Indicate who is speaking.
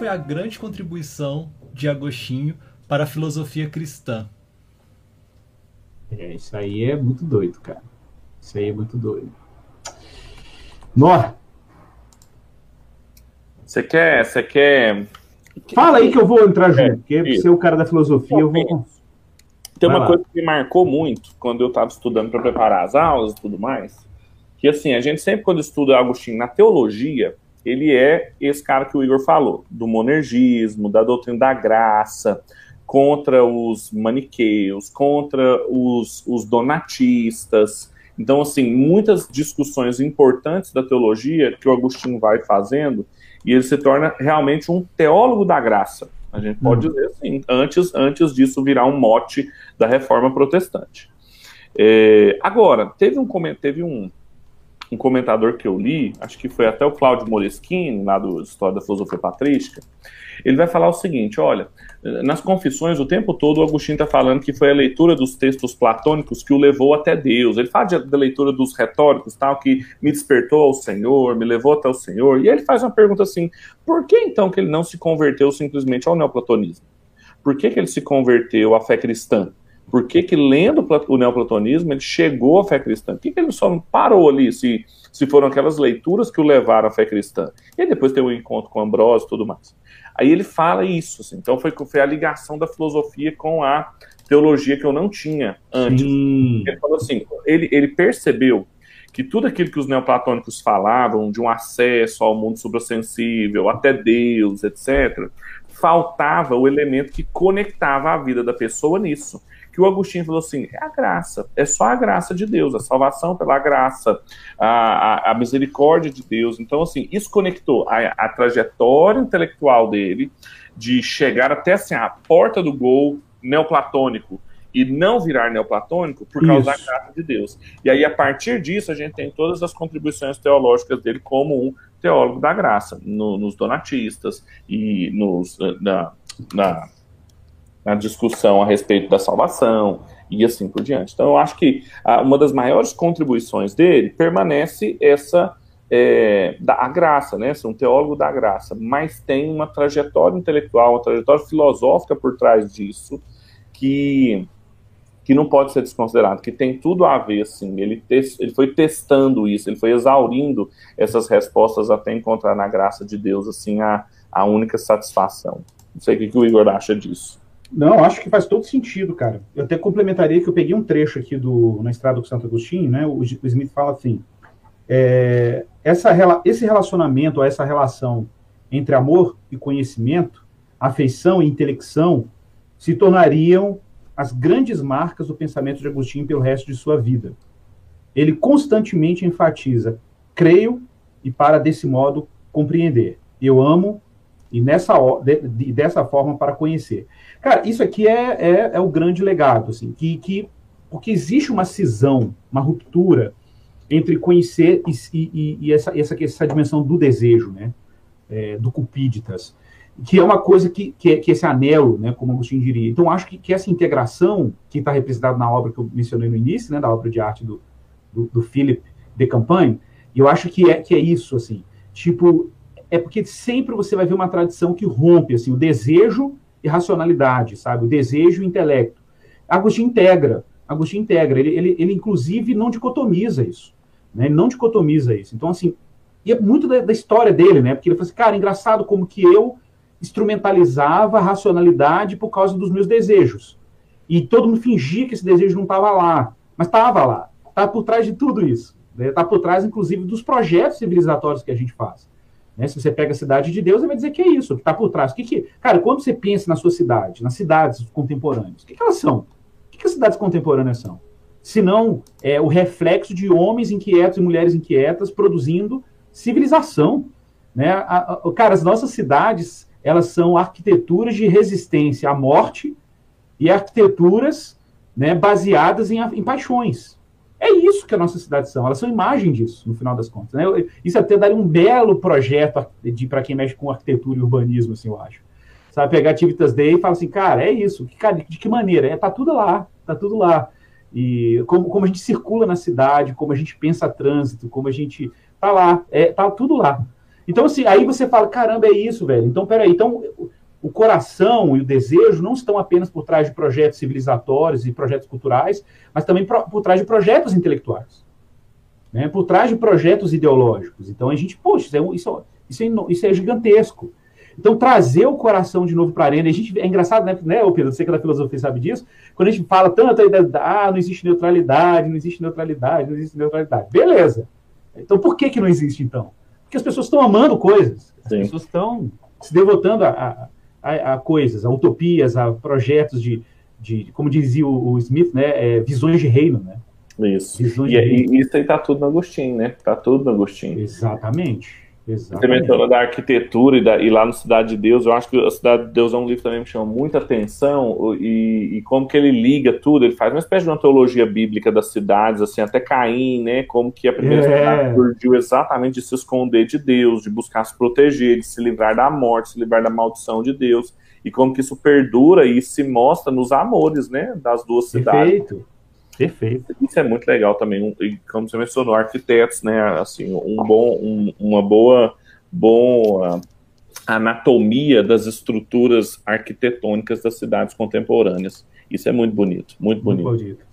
Speaker 1: foi a grande contribuição de Agostinho para a filosofia cristã?
Speaker 2: É, isso aí é muito doido, cara. Isso aí é muito doido. Nó.
Speaker 3: Você quer, você quer.
Speaker 2: Fala aí que eu vou entrar junto, é, porque você é o cara da filosofia, eu vou.
Speaker 3: Tem uma coisa que me marcou muito quando eu estava estudando para preparar as aulas e tudo mais, que assim, a gente sempre quando estuda Agostinho na teologia, ele é esse cara que o Igor falou, do monergismo, da doutrina da graça, contra os maniqueus, contra os, os donatistas. Então, assim, muitas discussões importantes da teologia que o Agostinho vai fazendo, e ele se torna realmente um teólogo da graça. A gente pode uhum. dizer assim, antes, antes disso virar um mote da reforma protestante. É, agora, teve um, teve um, um comentador que eu li, acho que foi até o Cláudio Moreschini, lá do História da Filosofia Patrística, ele vai falar o seguinte: olha, nas confissões, o tempo todo o Agostinho está falando que foi a leitura dos textos platônicos que o levou até Deus. Ele fala da leitura dos retóricos, tal, que me despertou ao Senhor, me levou até o Senhor. E ele faz uma pergunta assim: por que então que ele não se converteu simplesmente ao neoplatonismo? Por que, que ele se converteu à fé cristã? Por que, que lendo o neoplatonismo ele chegou à fé cristã? Por que, que ele só não parou ali, se, se foram aquelas leituras que o levaram à fé cristã? E depois tem o um encontro com Ambrósio e tudo mais. Aí ele fala isso, assim, então foi, foi a ligação da filosofia com a teologia que eu não tinha antes. Sim. Ele falou assim, ele, ele percebeu que tudo aquilo que os neoplatônicos falavam, de um acesso ao mundo suprassensível, até Deus, etc., faltava o elemento que conectava a vida da pessoa nisso que o Agostinho falou assim: é a graça, é só a graça de Deus, a salvação pela graça, a, a, a misericórdia de Deus. Então, assim, isso conectou a, a, trajetória intelectual dele de chegar até assim, a porta do gol neoplatônico e não virar neoplatônico por causa isso. da graça de Deus. E aí, a partir disso, a gente tem todas as contribuições teológicas dele como um teólogo da graça, no, nos donatistas e nos, na, na na discussão a respeito da salvação e assim por diante. Então, eu acho que uma das maiores contribuições dele permanece essa é, da a graça, né? Ser um teólogo da graça, mas tem uma trajetória intelectual, uma trajetória filosófica por trás disso que que não pode ser desconsiderado, que tem tudo a ver, assim, ele, te, ele foi testando isso, ele foi exaurindo essas respostas até encontrar na graça de Deus, assim, a, a única satisfação. Não sei o que, que o Igor acha disso.
Speaker 2: Não, acho que faz todo sentido, cara. Eu até complementaria que eu peguei um trecho aqui do na Estrada do Santo Agostinho, né? O, o Smith fala assim: é, essa, esse relacionamento, essa relação entre amor e conhecimento, afeição e intelecção, se tornariam as grandes marcas do pensamento de Agostinho pelo resto de sua vida. Ele constantemente enfatiza: creio e para desse modo compreender. Eu amo e nessa de, de, dessa forma para conhecer. Cara, isso aqui é, é, é o grande legado, assim, que, que porque existe uma cisão, uma ruptura entre conhecer e, e, e essa, essa, essa dimensão do desejo, né, é, do cupíditas, que é uma coisa que, que, é, que é esse anelo, né, como Agostinho diria. Então, acho que, que essa integração, que está representada na obra que eu mencionei no início, né, da obra de arte do, do, do Philip de Campagne, eu acho que é, que é isso, assim, tipo, é porque sempre você vai ver uma tradição que rompe, assim, o desejo e racionalidade, sabe? O desejo e o intelecto. Agostinho integra, Agostinho integra, ele, ele, ele inclusive não dicotomiza isso, né? Ele não dicotomiza isso. Então, assim, e é muito da, da história dele, né? Porque ele falou assim, cara, engraçado como que eu instrumentalizava a racionalidade por causa dos meus desejos. E todo mundo fingia que esse desejo não estava lá, mas estava lá. Está por trás de tudo isso. Está né? Tá por trás, inclusive, dos projetos civilizatórios que a gente faz. Né? Se você pega a cidade de Deus, ele vai dizer que é isso, que está por trás. Que que, cara, quando você pensa na sua cidade, nas cidades contemporâneas, o que, que elas são? O que, que as cidades contemporâneas são? Se não é o reflexo de homens inquietos e mulheres inquietas produzindo civilização. Né? A, a, cara, as nossas cidades, elas são arquiteturas de resistência à morte e arquiteturas né, baseadas em, em paixões. É isso que as nossas cidades são, elas são imagem disso, no final das contas. Né? Isso até daria um belo projeto para quem mexe com arquitetura e urbanismo, assim, eu acho. Sabe, pegar Ativitas Day e falar assim, cara, é isso. Cara, de que maneira? É, tá tudo lá, tá tudo lá. E como, como a gente circula na cidade, como a gente pensa trânsito, como a gente. Tá lá, é, tá tudo lá. Então, assim, aí você fala, caramba, é isso, velho. Então, peraí, então o coração e o desejo não estão apenas por trás de projetos civilizatórios e projetos culturais, mas também por trás de projetos intelectuais, né? por trás de projetos ideológicos. Então a gente, poxa, isso é, isso, isso é, isso é gigantesco. Então, trazer o coração de novo para a arena, a gente, é engraçado, né, né Pedro? Você que é da filosofia sabe disso, quando a gente fala tanto aí ah, não existe neutralidade, não existe neutralidade, não existe neutralidade. Beleza. Então, por que, que não existe, então? Porque as pessoas estão amando coisas, as Sim. pessoas estão se devotando a, a a, a coisas, a utopias, a projetos de, de como dizia o, o Smith, né, é, visões de reino, né?
Speaker 3: Isso. Visões e, e isso aí tá tudo no Agostinho, né? Tá tudo no Agostinho.
Speaker 2: Exatamente. Exatamente.
Speaker 3: Você da arquitetura e, da, e, lá no Cidade de Deus, eu acho que a Cidade de Deus é um livro também que me chama muita atenção e, e, como que ele liga tudo, ele faz uma espécie de uma teologia bíblica das cidades, assim, até Caim, né, como que a primeira é. cidade surgiu exatamente de se esconder de Deus, de buscar se proteger, de se livrar da morte, se livrar da maldição de Deus, e como que isso perdura e se mostra nos amores, né, das duas cidades.
Speaker 2: Perfeito.
Speaker 3: Isso é muito legal também. E como você mencionou, arquitetos, né? Assim, um bom, um, uma boa, boa anatomia das estruturas arquitetônicas das cidades contemporâneas. Isso é muito bonito, muito bonito. Muito bonito.